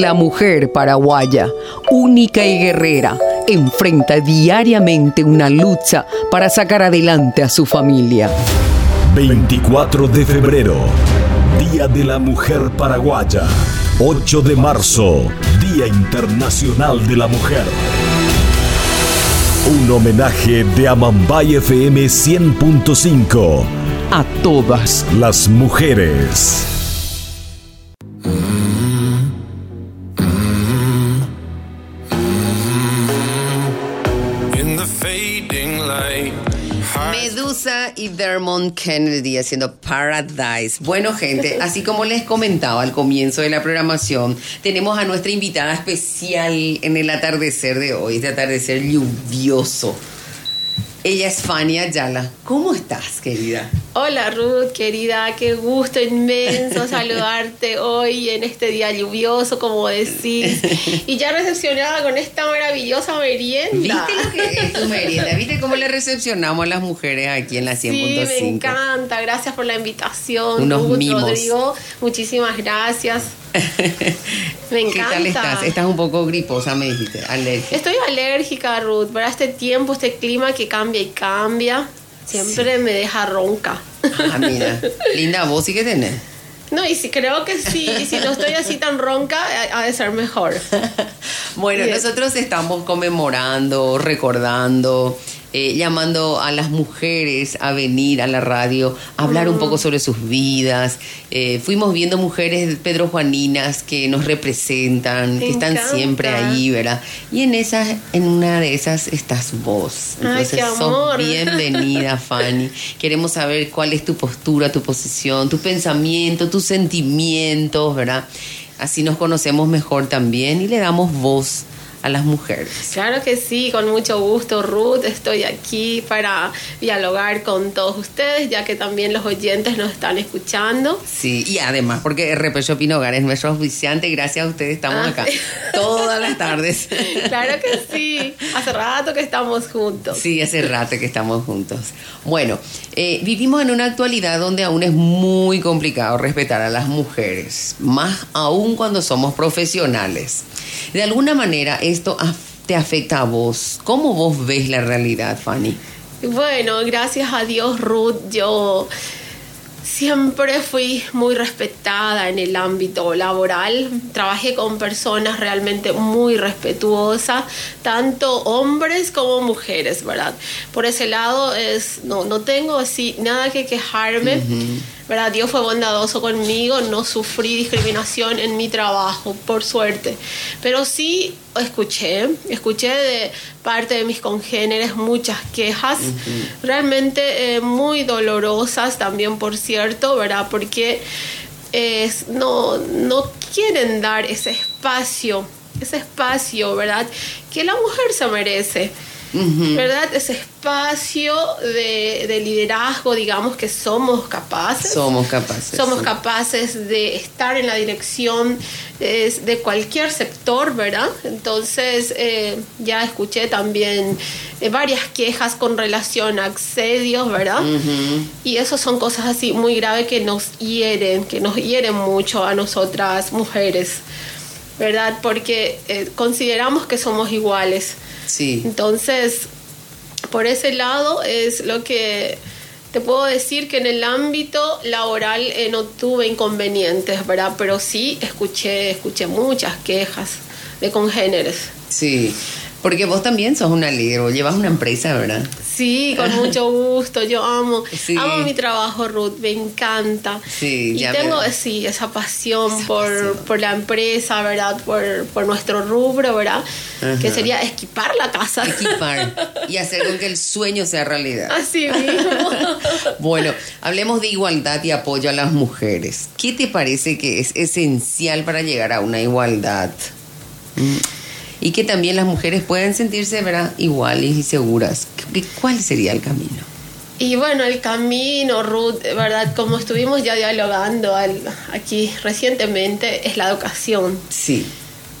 La mujer paraguaya, única y guerrera, enfrenta diariamente una lucha para sacar adelante a su familia. 24 de febrero, Día de la Mujer Paraguaya. 8 de marzo, Día Internacional de la Mujer. Un homenaje de Amambay FM 100.5 A todas. las mujeres. Y Dermont Kennedy haciendo Paradise. Bueno, gente, así como les comentaba al comienzo de la programación, tenemos a nuestra invitada especial en el atardecer de hoy, este atardecer lluvioso. Ella es Fanny Ayala. ¿Cómo estás, querida? Hola Ruth, querida, qué gusto inmenso saludarte hoy en este día lluvioso, como decís, y ya recepcionada con esta maravillosa merienda. ¿Viste lo que es tu merienda? ¿Viste cómo le recepcionamos a las mujeres aquí en la 100.5? Sí, me encanta, gracias por la invitación. Unos Ruth, mimos. Rodrigo, muchísimas gracias. Me ¿Qué tal encanta. estás? Estás un poco griposa, me dijiste, alérgica. Estoy alérgica, Ruth, para este tiempo, este clima que cambia y cambia, siempre me deja ronca. Ah, mira, linda voz sí que tenés. No, y si creo que sí, y si no estoy así tan ronca, ha ha de ser mejor. Bueno, Bien. nosotros estamos conmemorando, recordando, eh, llamando a las mujeres a venir a la radio, a hablar un poco sobre sus vidas. Eh, fuimos viendo mujeres Pedro Juaninas que nos representan, Me que están encanta. siempre ahí, ¿verdad? Y en esas, en una de esas estás vos. Ay, Entonces qué sos bienvenida, Fanny. Queremos saber cuál es tu postura, tu posición, tu pensamiento, tus sentimientos, ¿verdad? Así nos conocemos mejor también y le damos voz a las mujeres. Claro que sí, con mucho gusto, Ruth. Estoy aquí para dialogar con todos ustedes, ya que también los oyentes nos están escuchando. Sí, y además porque RP Shopping Hogar es nuestro auspiciante, gracias a ustedes estamos Ah. acá todas las tardes. Claro que sí, hace rato que estamos juntos. Sí, hace rato que estamos juntos. Bueno, eh, vivimos en una actualidad donde aún es muy complicado respetar a las mujeres, más aún cuando somos profesionales. De alguna manera esto te afecta a vos. ¿Cómo vos ves la realidad, Fanny? Bueno, gracias a Dios, Ruth, yo siempre fui muy respetada en el ámbito laboral. Trabajé con personas realmente muy respetuosas, tanto hombres como mujeres, ¿verdad? Por ese lado es no no tengo así nada que quejarme. ¿Verdad? Dios fue bondadoso conmigo, no sufrí discriminación en mi trabajo, por suerte. Pero sí escuché, escuché de parte de mis congéneres muchas quejas, realmente eh, muy dolorosas también, por cierto, ¿verdad? Porque es- no, no quieren dar ese espacio, ese espacio, ¿verdad? Que la mujer se merece. ¿Verdad? Ese espacio de, de liderazgo, digamos que somos capaces. Somos capaces. Somos sí. capaces de estar en la dirección es, de cualquier sector, ¿verdad? Entonces, eh, ya escuché también eh, varias quejas con relación a asedios, ¿verdad? Y eso son cosas así muy graves que nos hieren, que nos hieren mucho a nosotras mujeres, ¿verdad? Porque eh, consideramos que somos iguales. Sí. Entonces, por ese lado es lo que te puedo decir que en el ámbito laboral eh, no tuve inconvenientes, ¿verdad? Pero sí escuché, escuché muchas quejas de congéneres. Sí. Porque vos también sos una líder, o llevas una empresa, ¿verdad? Sí, con mucho gusto. Yo amo, Sí. amo mi trabajo, Ruth. Me encanta. Sí, y ya tengo, veo. sí, esa pasión Esa por, pasión. por la empresa, ¿verdad? Por, por nuestro rubro, ¿verdad? Que Ajá. sería equipar la casa. Equipar y hacer con que el sueño sea realidad. Así mismo. Bueno, hablemos de igualdad y apoyo a las mujeres. ¿Qué te parece que es esencial para llegar a una igualdad? Mm. Y que también las mujeres puedan sentirse ¿verdad? iguales y seguras. ¿Qué- ¿Cuál sería el camino? Y bueno, el camino, Ruth, ¿verdad? Como estuvimos ya dialogando al- aquí recientemente, es la educación. Sí,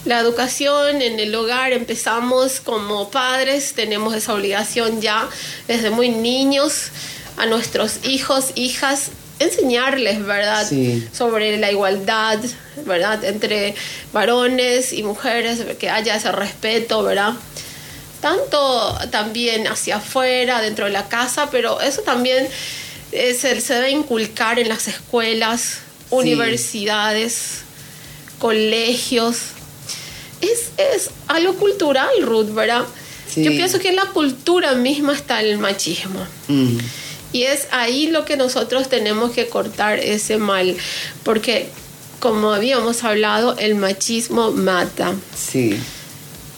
La educación en el hogar empezamos como padres, tenemos esa obligación ya desde muy niños a nuestros hijos, hijas, enseñarles, ¿verdad? Sí. Sobre la igualdad, ¿verdad? Entre varones y mujeres, que haya ese respeto, ¿verdad? Tanto también hacia afuera, dentro de la casa, pero eso también eh, se, se debe inculcar en las escuelas, universidades, colegios. Es, es algo cultural, Ruth, ¿verdad? Sí. Yo pienso que en la cultura misma está el machismo. Mm, Y es ahí lo que nosotros tenemos que cortar ese mal, porque como habíamos hablado, el machismo mata, sí.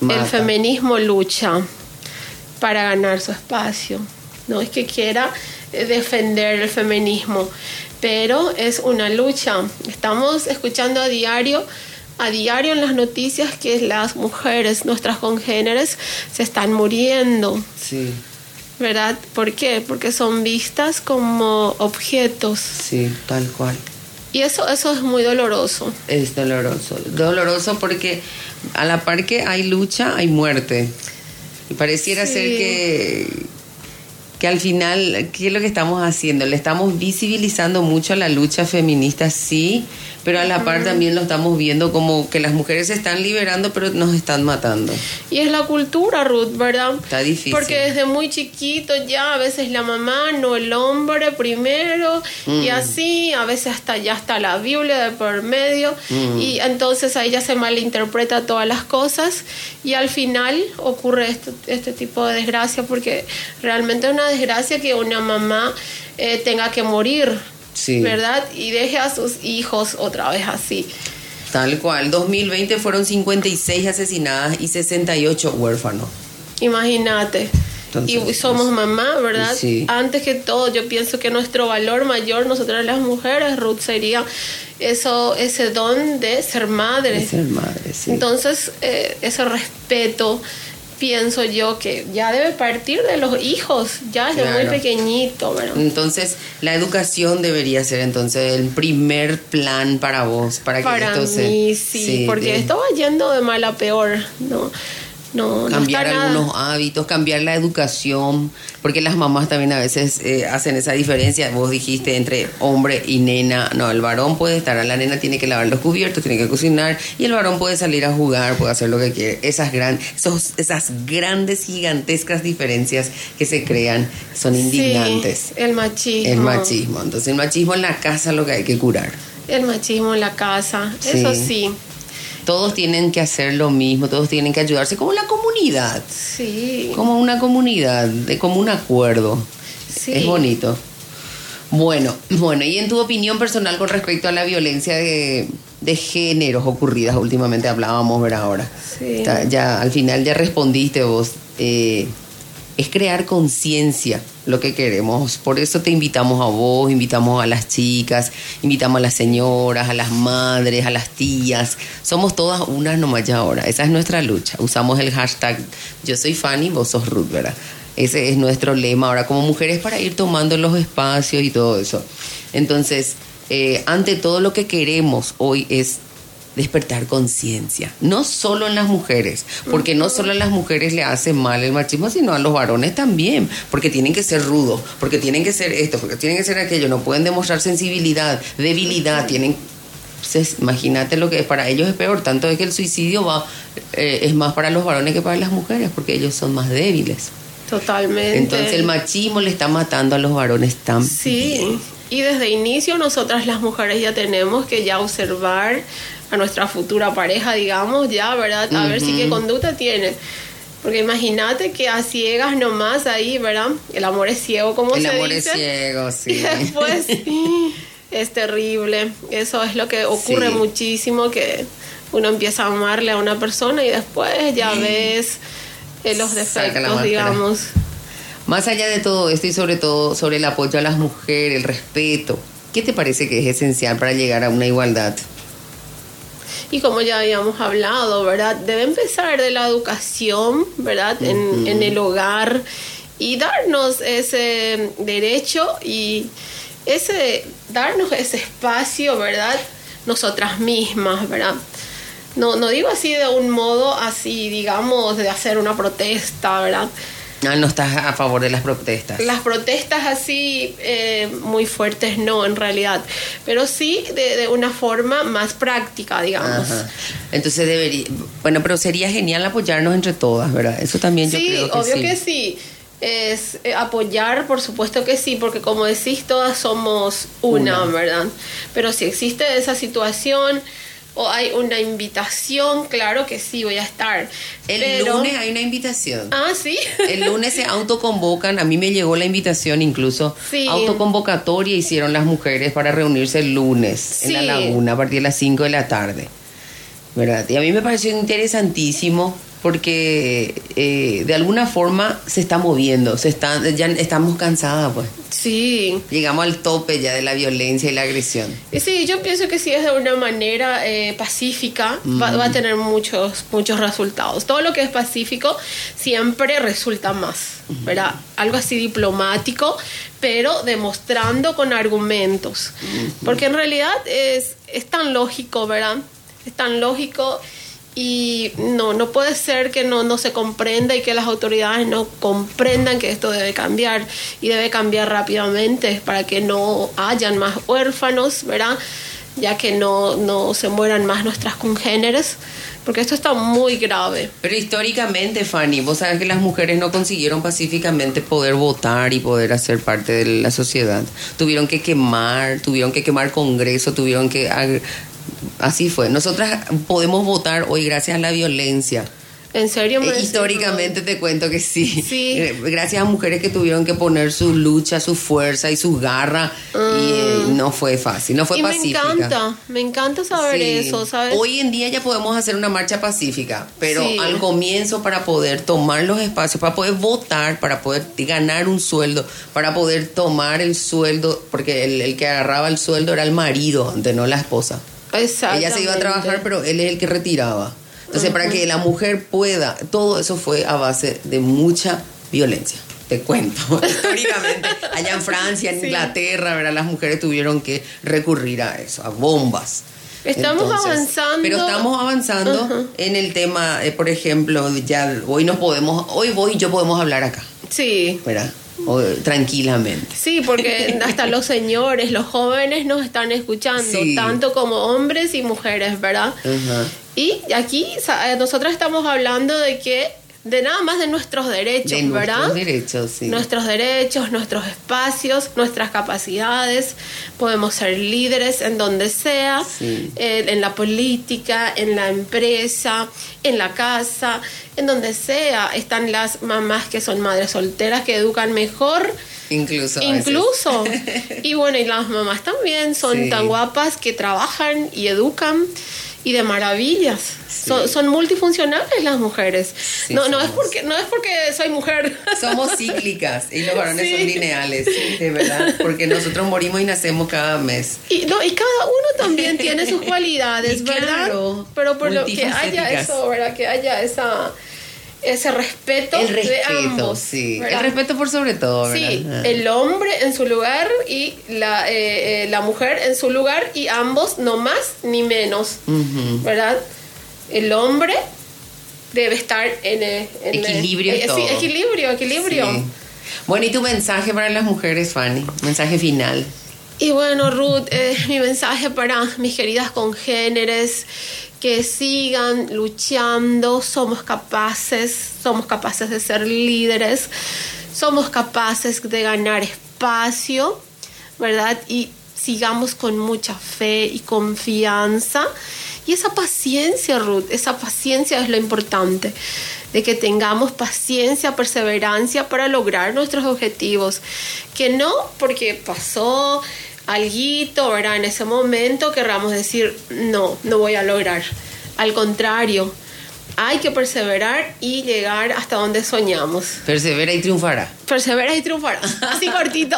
el feminismo lucha para ganar su espacio. No es que quiera eh, defender el feminismo, pero es una lucha. Estamos escuchando a diario, a diario en las noticias que las mujeres, nuestras congéneres, se están muriendo. Sí, ¿verdad? ¿Por qué? Porque son vistas como objetos. sí, tal cual. Y eso, eso es muy doloroso. Es doloroso. Doloroso porque a la par que hay lucha, hay muerte. Y pareciera Sí. ser que, que al final, ¿qué es lo que estamos haciendo? Le estamos visibilizando mucho la lucha feminista, sí, pero a la par también lo estamos viendo como que las mujeres se están liberando, pero nos están matando. Y es la cultura, Ruth, ¿verdad? Está difícil. Porque desde muy chiquito ya a veces la mamá, no el hombre primero, Mm. y así, a veces hasta ya está la Biblia de por medio, Mm. y entonces ahí ya se malinterpreta todas las cosas, y al final ocurre esto- este tipo de desgracia, porque realmente es una desgracia que una mamá eh, tenga que morir. Sí. ¿Verdad? Y deje a sus hijos otra vez así. Tal cual. 2020 fueron 56 asesinadas y 68 huérfanos. Imagínate. Entonces, y somos pues, mamá, ¿verdad? sí. Antes que todo, yo pienso que nuestro valor mayor, nosotras las mujeres, Ruth, sería eso, ese don de ser madre. De ser madre, sí. Entonces, eh, ese respeto, pienso yo que ya debe partir de los hijos, ya desde muy pequeñito, ¿verdad? Entonces, la educación debería ser entonces el primer plan para vos, para que Para esto se- mí, sí, porque de esto va yendo de mal a peor, ¿no? No, no cambiar nada- algunos hábitos, cambiar la educación, porque las mamás también a veces eh, hacen esa diferencia, vos dijiste, entre hombre y nena, no, el varón puede estar, la nena tiene que lavar los cubiertos, tiene que cocinar, y el varón puede salir a jugar, puede hacer lo que quiere. Esas, gran, esos, esas grandes, gigantescas diferencias que se crean son indignantes. Sí, el machismo. El machismo. Entonces, el machismo en la casa es lo que hay que curar. El machismo en la casa, eso Sí. Todos tienen que hacer lo mismo, todos tienen que ayudarse como la comunidad, Sí. como una comunidad, de como un acuerdo. Sí. Es bonito. Bueno, bueno, y en tu opinión personal con respecto a la violencia de, de géneros ocurridas últimamente hablábamos, ver ahora. Sí. Está- ya al final ya respondiste vos. eh, es crear conciencia lo que queremos. Por eso te invitamos a vos, invitamos a las chicas, invitamos a las señoras, a las madres, a las tías. Somos todas unas nomás ya ahora. Esa es nuestra lucha. Usamos el hashtag yo soy Fanny, vos sos Ruth, ¿verdad? Ese es nuestro lema ahora como mujeres para ir tomando los espacios y todo eso. Entonces, eh, ante todo lo que queremos hoy es despertar conciencia, no solo en las mujeres, porque no solo a las mujeres le hace mal el machismo, sino a los varones también, porque tienen que ser rudos, porque tienen que ser esto, porque tienen que ser aquello, no pueden demostrar sensibilidad, debilidad, tienen imagínate lo que para ellos es peor, tanto es que el suicidio va eh, es más para los varones que para las mujeres, porque ellos son más débiles. Totalmente. Entonces el machismo le está matando a los varones también. Sí. Y desde inicio nosotras las mujeres ya tenemos que ya observar a nuestra futura pareja, digamos, ya, ¿verdad? A ver si qué conducta tiene. Porque imagínate que a ciegas nomás ahí, ¿verdad? El amor es ciego, como El se amor dice. es ciego, Y sí. después es terrible. Eso es lo que ocurre Sí. muchísimo, que uno empieza a amarle a una persona y después ya ves eh, los defectos, digamos. Más allá de todo esto y sobre todo sobre el apoyo a las mujeres, el respeto, ¿qué te parece que es esencial para llegar a una igualdad? Y como ya habíamos hablado, ¿verdad? Debe empezar de la educación, ¿verdad? En, en el hogar y darnos ese derecho y ese darnos ese espacio, ¿verdad? Nosotras mismas, ¿verdad? No, no digo así de un modo así, digamos, de hacer una protesta, ¿verdad? Ah, no estás a favor de las protestas. Las protestas así eh, muy fuertes no, en realidad, pero sí de, de una forma más práctica, digamos. Ajá. Entonces debería, bueno, pero sería genial apoyarnos entre todas, ¿verdad? Eso también yo creo que obvio sí. que sí. Es eh, apoyar, por supuesto que sí, porque como decís, todas somos una, Una. ¿verdad? Pero si existe esa situación o hay una invitación, claro que sí voy a estar. El Pero- lunes hay una invitación. Ah, sí. El lunes se autoconvocan, a mí me llegó la invitación incluso, Sí. autoconvocatoria hicieron las mujeres para reunirse el lunes en la laguna a partir de las 5 de la tarde. ¿Verdad? Y a mí me pareció interesantísimo porque eh, de alguna forma se está moviendo, se está, ya estamos cansadas pues. Sí. Llegamos al tope ya de la violencia y la agresión. Sí, yo pienso que si es de una manera eh, pacífica, va, va a tener muchos, muchos resultados. Todo lo que es pacífico siempre resulta más, ¿verdad? Algo así diplomático, pero demostrando con argumentos. Porque en realidad es, es tan lógico, ¿verdad? Es tan lógico y no, no puede ser que no, no se comprenda y que las autoridades no comprendan que esto debe cambiar y debe cambiar rápidamente para que no hayan más huérfanos, ¿verdad? Ya que no, no se mueran más nuestras congéneres, porque esto está muy grave. Pero históricamente, Fanny, vos sabes que las mujeres no consiguieron pacíficamente poder votar y poder hacer parte de la sociedad. Tuvieron que quemar, tuvieron que quemar Congreso, tuvieron que... Así fue. Nosotras podemos votar hoy gracias a la violencia. En serio, me Eh, históricamente te cuento que sí. Sí. Eh, Gracias a mujeres que tuvieron que poner su lucha, su fuerza y su garra. Y eh, no fue fácil, no fue y me pacífica. encanta, me encanta saber Sí. eso, ¿sabes? Hoy en día ya podemos hacer una marcha pacífica, pero Sí. al comienzo para poder tomar los espacios, para poder votar, para poder ganar un sueldo, para poder tomar el sueldo, porque el, el que agarraba el sueldo era el marido, antes no la esposa. Ella se iba a trabajar, pero él es el que retiraba. Entonces, para que la mujer pueda, todo eso fue a base de mucha violencia. Te cuento, históricamente, allá en Francia, en Sí. Inglaterra, ¿verdad? las mujeres tuvieron que recurrir a eso, a bombas. Estamos avanzando. Pero estamos avanzando en el tema, eh, por ejemplo, ya hoy nos podemos, hoy vos y yo podemos hablar acá, Sí. ¿verdad? O- tranquilamente. Sí, porque hasta los señores, los jóvenes nos están escuchando, Sí. tanto como hombres y mujeres, ¿verdad? Y aquí eh, nosotros estamos hablando de que, de nada más de nuestros derechos, De ¿verdad? nuestros derechos, sí. Nuestros derechos, nuestros espacios, nuestras capacidades. Podemos ser líderes en donde sea, Sí. eh, en la política, en la empresa, en la casa, en donde sea. Están las mamás que son madres solteras que educan mejor. Incluso. Incluso. y bueno, y las mamás también son Sí. tan guapas que trabajan y educan y de maravillas. Son, son multifuncionales las mujeres. Sí, no, no es porque no es porque soy mujer. Somos cíclicas y los varones Sí. son lineales, de verdad, porque nosotros morimos y nacemos cada mes. Y, no, y cada uno también tiene sus cualidades, ¿verdad? claro, Pero por lo que haya eso, ¿verdad? Que haya esa ese respeto, El de ambos. sí. El respeto por sobre todo, ¿verdad? Sí, Ah. el hombre en su lugar y la, eh, eh, la mujer en su lugar y ambos no más ni menos. ¿verdad? El hombre debe estar en, eh, en, Equilibrio todo. Sí, equilibrio, equilibrio. Sí. Bueno, ¿y tu mensaje para las mujeres, Fanny? Mensaje final. Y bueno, Ruth, eh, mi mensaje para mis queridas congéneres, que sigan luchando, somos capaces, somos capaces de ser líderes, somos capaces de ganar espacio, ¿verdad? Y sigamos con mucha fe y confianza. Y esa paciencia, Ruth, esa paciencia es lo importante, de que tengamos paciencia, perseverancia para lograr nuestros objetivos. Que no porque pasó alguito, ¿verdad? En ese momento querramos decir, no, no voy a lograr. Al contrario, hay que perseverar y llegar hasta donde soñamos. Persevera y triunfará. Persevera y triunfará. Así cortito.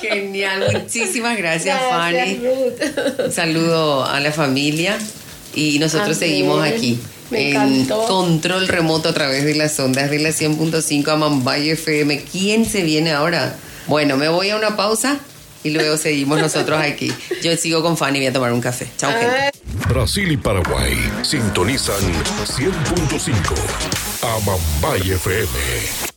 Genial, muchísimas gracias, Gracias, Fanny. Ruth. Un saludo a la familia y nosotros Amén. seguimos aquí. Me en encantó. control remoto a través de las ondas de la 100.5 a Mambay FM. ¿Quién se viene ahora? Bueno, me voy a una pausa y luego seguimos nosotros aquí. Yo sigo con Fanny y voy a tomar un café. Chao. Brasil y Paraguay sintonizan 100.5 Amambay FM.